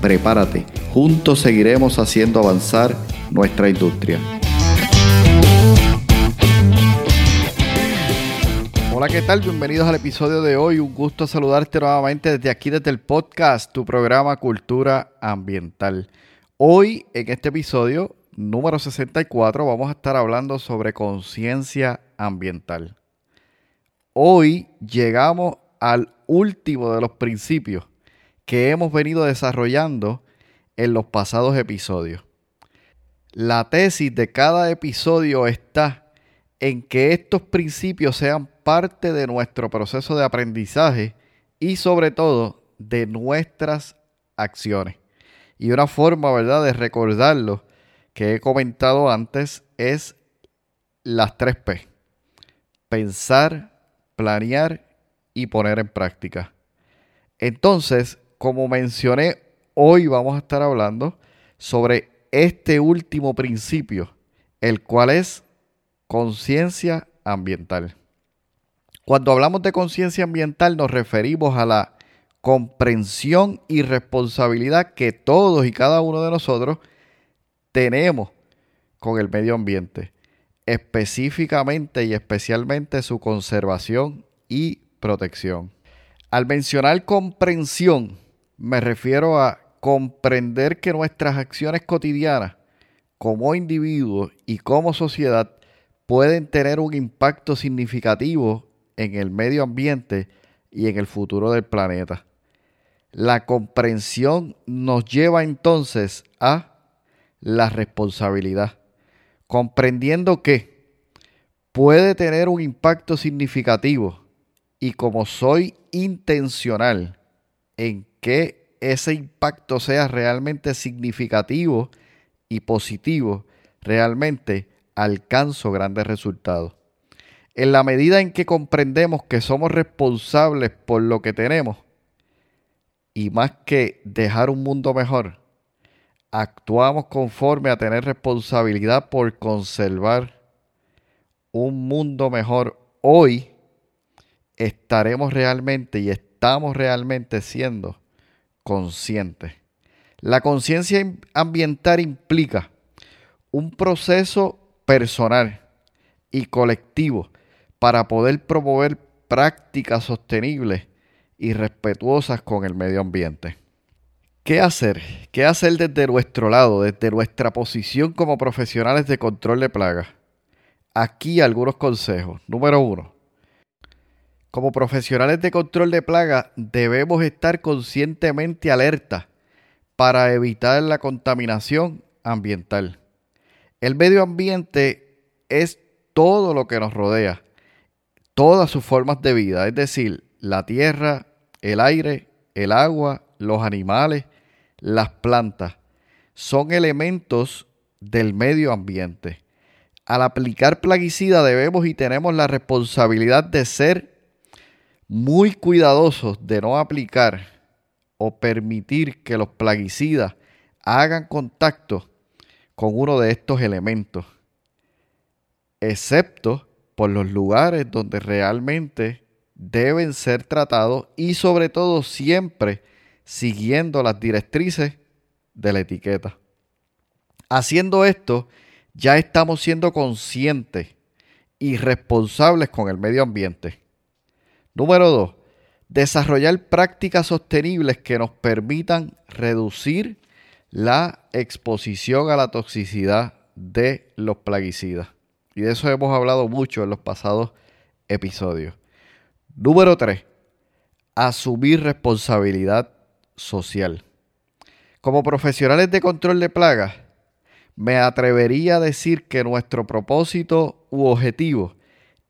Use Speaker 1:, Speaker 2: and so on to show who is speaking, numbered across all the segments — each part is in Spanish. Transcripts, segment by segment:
Speaker 1: Prepárate, juntos seguiremos haciendo avanzar nuestra industria. Hola, ¿qué tal? Bienvenidos al episodio de hoy. Un gusto saludarte nuevamente desde aquí, desde el podcast, tu programa Cultura Ambiental. Hoy, en este episodio número 64, vamos a estar hablando sobre conciencia ambiental. Hoy llegamos al último de los principios que hemos venido desarrollando en los pasados episodios. La tesis de cada episodio está en que estos principios sean parte de nuestro proceso de aprendizaje y sobre todo de nuestras acciones. Y una forma, ¿verdad?, de recordarlo que he comentado antes es las tres P. Pensar, planear y poner en práctica. Entonces, como mencioné, hoy vamos a estar hablando sobre este último principio, el cual es conciencia ambiental. Cuando hablamos de conciencia ambiental nos referimos a la comprensión y responsabilidad que todos y cada uno de nosotros tenemos con el medio ambiente, específicamente y especialmente su conservación y protección. Al mencionar comprensión, me refiero a comprender que nuestras acciones cotidianas como individuos y como sociedad pueden tener un impacto significativo en el medio ambiente y en el futuro del planeta. La comprensión nos lleva entonces a la responsabilidad, comprendiendo que puede tener un impacto significativo y como soy intencional en que ese impacto sea realmente significativo y positivo, realmente alcanzo grandes resultados. En la medida en que comprendemos que somos responsables por lo que tenemos, y más que dejar un mundo mejor, actuamos conforme a tener responsabilidad por conservar un mundo mejor hoy, estaremos realmente y estamos realmente siendo conscientes. La conciencia ambiental implica un proceso personal y colectivo para poder promover prácticas sostenibles y respetuosas con el medio ambiente. ¿Qué hacer? ¿Qué hacer desde nuestro lado, desde nuestra posición como profesionales de control de plagas? Aquí algunos consejos. Número uno. Como profesionales de control de plagas debemos estar conscientemente alerta para evitar la contaminación ambiental. El medio ambiente es todo lo que nos rodea, todas sus formas de vida, es decir, la tierra, el aire, el agua, los animales, las plantas, son elementos del medio ambiente. Al aplicar plaguicida debemos y tenemos la responsabilidad de ser muy cuidadosos de no aplicar o permitir que los plaguicidas hagan contacto con uno de estos elementos, excepto por los lugares donde realmente deben ser tratados y sobre todo siempre siguiendo las directrices de la etiqueta. Haciendo esto, ya estamos siendo conscientes y responsables con el medio ambiente. Número dos, desarrollar prácticas sostenibles que nos permitan reducir la exposición a la toxicidad de los plaguicidas. Y de eso hemos hablado mucho en los pasados episodios. Número 3. Asumir responsabilidad social. Como profesionales de control de plagas, me atrevería a decir que nuestro propósito u objetivo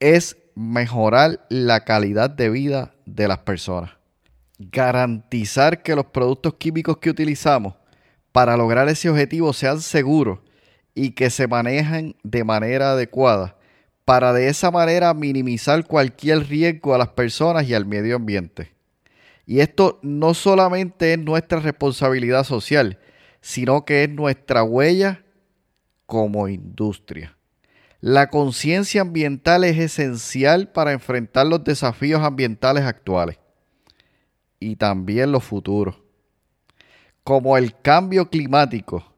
Speaker 1: es mejorar la calidad de vida de las personas. Garantizar que los productos químicos que utilizamos para lograr ese objetivo sean seguros y que se manejen de manera adecuada para de esa manera minimizar cualquier riesgo a las personas y al medio ambiente. Y esto no solamente es nuestra responsabilidad social, sino que es nuestra huella como industria. La conciencia ambiental es esencial para enfrentar los desafíos ambientales actuales y también los futuros, como el cambio climático,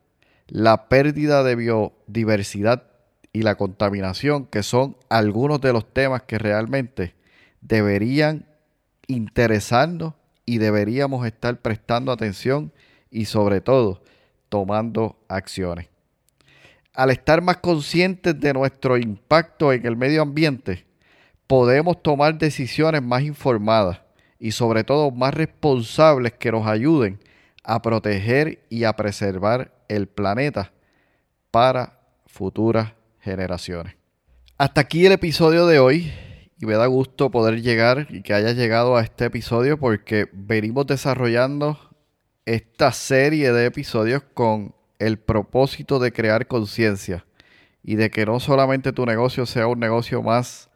Speaker 1: la pérdida de biodiversidad y la contaminación, que son algunos de los temas que realmente deberían interesarnos y deberíamos estar prestando atención y sobre todo tomando acciones. Al estar más conscientes de nuestro impacto en el medio ambiente, podemos tomar decisiones más informadas y sobre todo más responsables que nos ayuden a proteger y a preservar el planeta para futuras generaciones. Hasta aquí el episodio de hoy y me da gusto poder llegar y que haya llegado a este episodio porque venimos desarrollando esta serie de episodios con el propósito de crear conciencia y de que no solamente tu negocio sea un negocio más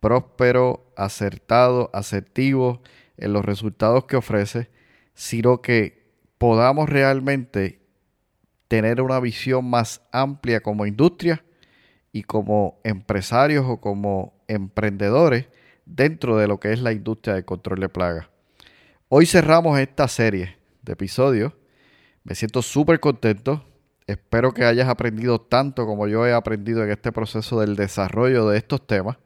Speaker 1: próspero, acertado, asertivo en los resultados que ofrece, sino que podamos realmente tener una visión más amplia como industria y como empresarios o como emprendedores dentro de lo que es la industria de control de plagas. Hoy cerramos esta serie de episodios. Me siento súper contento. Espero que hayas aprendido tanto como yo he aprendido en este proceso del desarrollo de estos temas.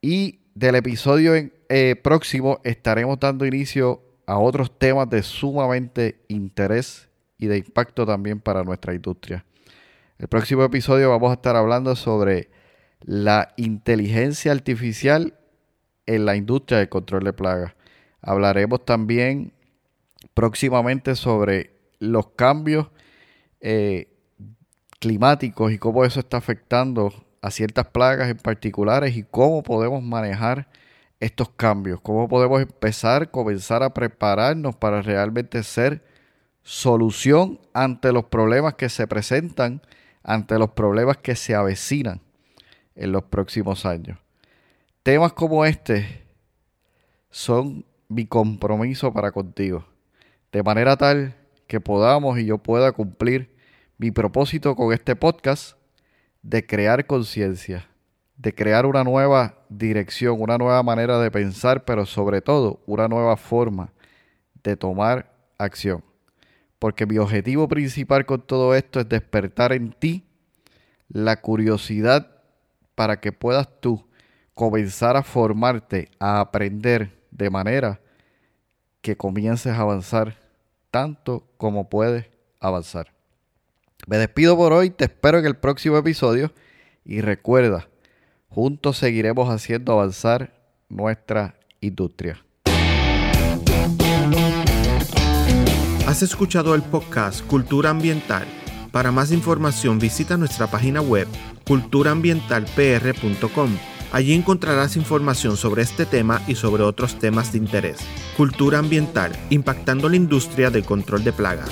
Speaker 1: Y del episodio eh, próximo estaremos dando inicio a otros temas de sumamente interés y de impacto también para nuestra industria. El próximo episodio vamos a estar hablando sobre la inteligencia artificial en la industria de control de plagas. Hablaremos también próximamente sobre los cambios eh, climáticos y cómo eso está afectando a ciertas plagas en particulares y cómo podemos manejar estos cambios, cómo podemos empezar, comenzar a prepararnos para realmente ser solución ante los problemas que se presentan ante los problemas que se avecinan en los próximos años. Temas como este son mi compromiso para contigo, de manera tal que podamos y yo pueda cumplir mi propósito con este podcast de crear conciencia, de crear una nueva dirección, una nueva manera de pensar, pero sobre todo una nueva forma de tomar acción. Porque mi objetivo principal con todo esto es despertar en ti la curiosidad para que puedas tú comenzar a formarte, a aprender de manera que comiences a avanzar tanto como puedes avanzar. Me despido por hoy, te espero en el próximo episodio y recuerda, juntos seguiremos haciendo avanzar nuestra industria.
Speaker 2: Has escuchado el podcast Cultura Ambiental. Para más información visita nuestra página web culturaambientalpr.com. Allí encontrarás información sobre este tema y sobre otros temas de interés. Cultura ambiental, impactando la industria del control de plagas.